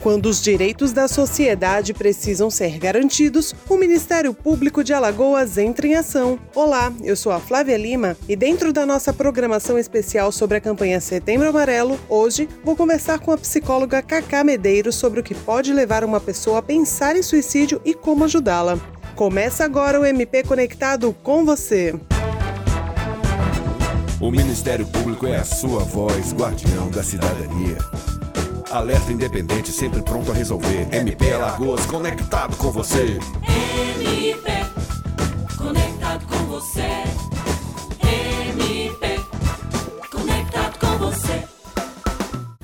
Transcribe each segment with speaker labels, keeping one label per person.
Speaker 1: Quando os direitos da sociedade precisam ser garantidos, o Ministério Público de Alagoas entra em ação. Olá, eu sou a Flávia Lima e dentro da nossa programação especial sobre a campanha Setembro Amarelo, hoje vou conversar com a psicóloga Cacá Medeiros sobre o que pode levar uma pessoa a pensar em suicídio e como ajudá-la. Começa agora o MP Conectado com você.
Speaker 2: O Ministério Público é a sua voz, guardião da cidadania. Alerta independente, sempre pronto a resolver. MP Alagoas, conectado com você.
Speaker 3: MP, conectado com você. MP, conectado com você.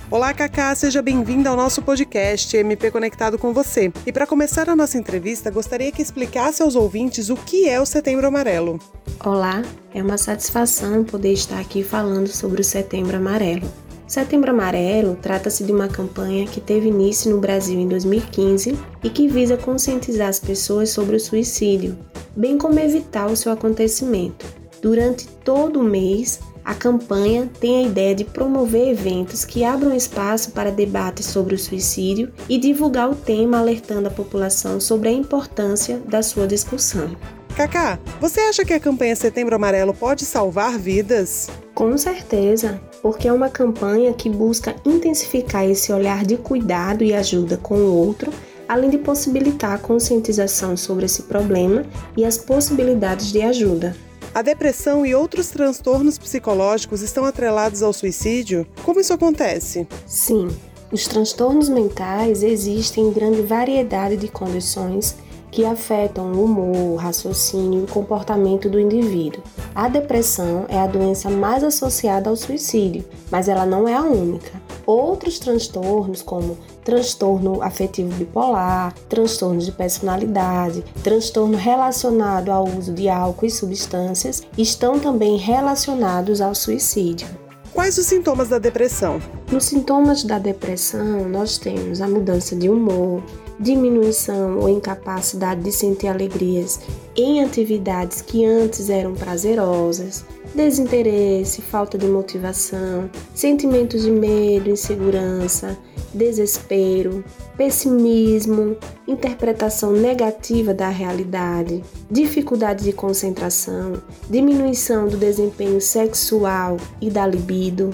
Speaker 1: Olá, Cacá, seja bem-vinda ao nosso podcast MP Conectado com você. E para começar a nossa entrevista, gostaria que explicasse aos ouvintes o que é o Setembro Amarelo.
Speaker 4: Olá, é uma satisfação poder estar aqui falando sobre o Setembro Amarelo. Setembro Amarelo trata-se de uma campanha que teve início no Brasil em 2015 e que visa conscientizar as pessoas sobre o suicídio, bem como evitar o seu acontecimento. Durante todo o mês, a campanha tem a ideia de promover eventos que abram espaço para debates sobre o suicídio e divulgar o tema alertando a população sobre a importância da sua discussão.
Speaker 1: Cacá, você acha que a campanha Setembro Amarelo pode salvar vidas?
Speaker 4: Com certeza, porque é uma campanha que busca intensificar esse olhar de cuidado e ajuda com o outro, além de possibilitar a conscientização sobre esse problema e as possibilidades de ajuda.
Speaker 1: A depressão e outros transtornos psicológicos estão atrelados ao suicídio? Como isso acontece?
Speaker 4: Sim, os transtornos mentais existem em grande variedade de condições que afetam o humor, o raciocínio e o comportamento do indivíduo. A depressão é a doença mais associada ao suicídio, mas ela não é a única. Outros transtornos, como transtorno afetivo bipolar, transtorno de personalidade, transtorno relacionado ao uso de álcool e substâncias, estão também relacionados ao suicídio.
Speaker 1: Quais os sintomas da depressão?
Speaker 4: Nos sintomas da depressão, nós temos a mudança de humor, diminuição ou incapacidade de sentir alegrias em atividades que antes eram prazerosas, desinteresse, falta de motivação, sentimentos de medo, insegurança, desespero, pessimismo, interpretação negativa da realidade, dificuldade de concentração, diminuição do desempenho sexual e da libido,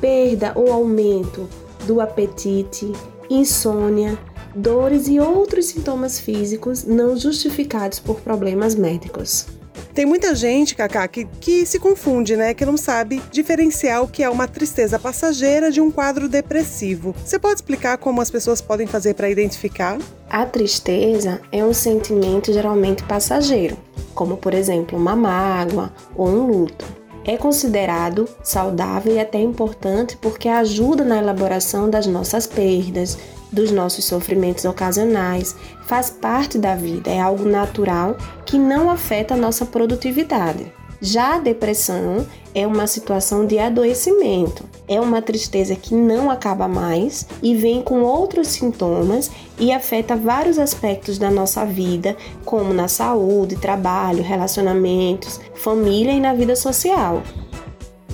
Speaker 4: perda ou aumento do apetite, insônia, dores e outros sintomas físicos não justificados por problemas médicos.
Speaker 1: Tem muita gente, Cacá, que, que se confunde, né? Que não sabe diferenciar o que é uma tristeza passageira de um quadro depressivo. Você pode explicar como as pessoas podem fazer para identificar?
Speaker 4: A tristeza é um sentimento geralmente passageiro, como por exemplo uma mágoa ou um luto. É considerado saudável e até importante porque ajuda na elaboração das nossas perdas, dos nossos sofrimentos ocasionais, faz parte da vida, é algo natural que não afeta a nossa produtividade. Já a depressão é uma situação de adoecimento, é uma tristeza que não acaba mais e vem com outros sintomas e afeta vários aspectos da nossa vida, como na saúde, trabalho, relacionamentos, família e na vida social.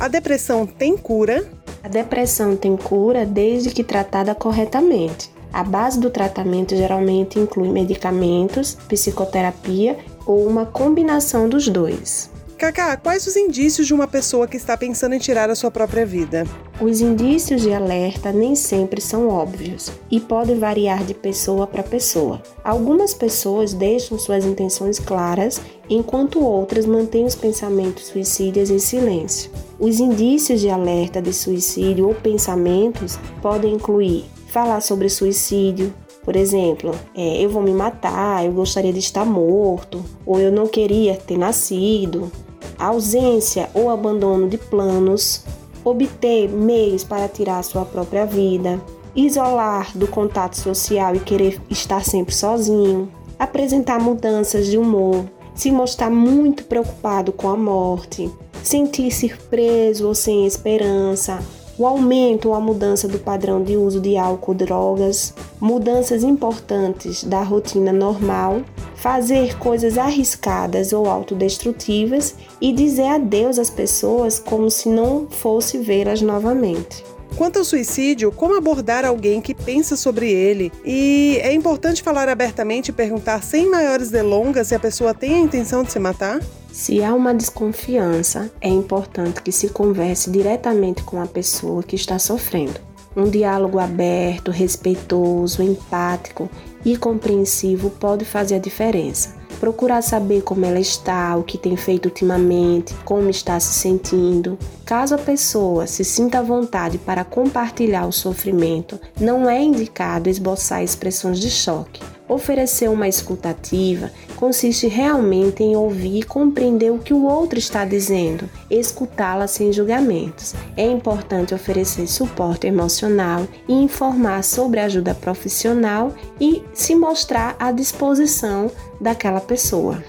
Speaker 1: A depressão tem cura?
Speaker 4: A depressão tem cura desde que tratada corretamente. A base do tratamento geralmente inclui medicamentos, psicoterapia ou uma combinação dos dois.
Speaker 1: Cacá, quais os indícios de uma pessoa que está pensando em tirar a sua própria vida?
Speaker 4: Os indícios de alerta nem sempre são óbvios e podem variar de pessoa para pessoa. Algumas pessoas deixam suas intenções claras, enquanto outras mantêm os pensamentos suicidas em silêncio. Os indícios de alerta de suicídio ou pensamentos podem incluir falar sobre suicídio, por exemplo, é, eu vou me matar, eu gostaria de estar morto, ou eu não queria ter nascido, ausência ou abandono de planos, obter meios para tirar sua própria vida, isolar do contato social e querer estar sempre sozinho, apresentar mudanças de humor, se mostrar muito preocupado com a morte, sentir-se preso ou sem esperança, o aumento ou a mudança do padrão de uso de álcool, drogas, mudanças importantes da rotina normal, fazer coisas arriscadas ou autodestrutivas e dizer adeus às pessoas como se não fosse vê-las novamente.
Speaker 1: Quanto ao suicídio, como abordar alguém que pensa sobre ele? E é importante falar abertamente e perguntar sem maiores delongas se a pessoa tem a intenção de se matar?
Speaker 4: Se há uma desconfiança, é importante que se converse diretamente com a pessoa que está sofrendo. Um diálogo aberto, respeitoso, empático e compreensivo pode fazer a diferença. Procurar saber como ela está, o que tem feito ultimamente, como está se sentindo. Caso a pessoa se sinta à vontade para compartilhar o sofrimento, não é indicado esboçar expressões de choque. Oferecer uma escutativa consiste realmente em ouvir e compreender o que o outro está dizendo, escutá-la sem julgamentos. É importante oferecer suporte emocional e informar sobre ajuda profissional e se mostrar à disposição daquela pessoa.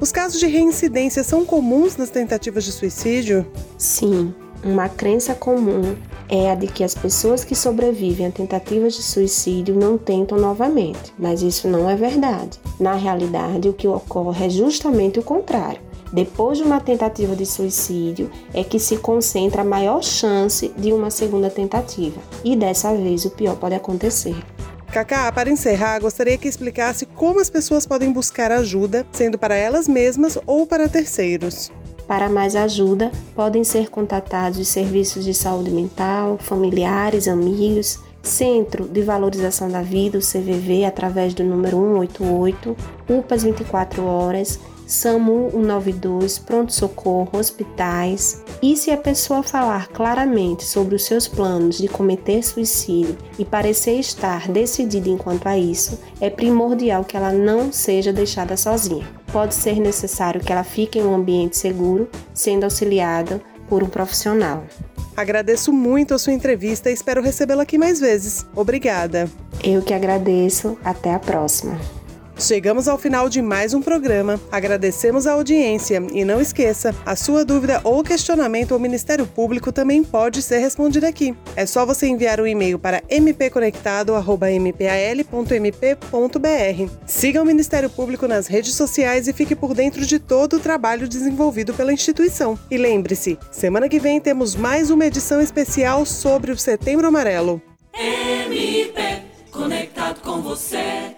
Speaker 1: Os casos de reincidência são comuns nas tentativas de suicídio?
Speaker 4: Sim, uma crença comum é a de que as pessoas que sobrevivem a tentativas de suicídio não tentam novamente, mas isso não é verdade. Na realidade, o que ocorre é justamente o contrário. Depois de uma tentativa de suicídio, é que se concentra a maior chance de uma segunda tentativa, e dessa vez o pior pode acontecer.
Speaker 1: Kaká, para encerrar, gostaria que explicasse como as pessoas podem buscar ajuda, sendo para elas mesmas ou para terceiros.
Speaker 4: Para mais ajuda, podem ser contatados os serviços de saúde mental, familiares, amigos, Centro de Valorização da Vida, o CVV, através do número 188, UPAs 24 horas, SAMU 192, pronto-socorro, hospitais. E se a pessoa falar claramente sobre os seus planos de cometer suicídio e parecer estar decidida enquanto a isso, é primordial que ela não seja deixada sozinha. Pode ser necessário que ela fique em um ambiente seguro, sendo auxiliada por um profissional.
Speaker 1: Agradeço muito a sua entrevista e espero recebê-la aqui mais vezes. Obrigada.
Speaker 4: Eu que agradeço. Até a próxima.
Speaker 1: Chegamos ao final de mais um programa. Agradecemos a audiência e não esqueça, a sua dúvida ou questionamento ao Ministério Público também pode ser respondido aqui. É só você enviar um e-mail para mpconectado@mpal.mp.br. Siga o Ministério Público nas redes sociais e fique por dentro de todo o trabalho desenvolvido pela instituição. E lembre-se, semana que vem temos mais uma edição especial sobre o Setembro Amarelo.
Speaker 3: MP conectado com você.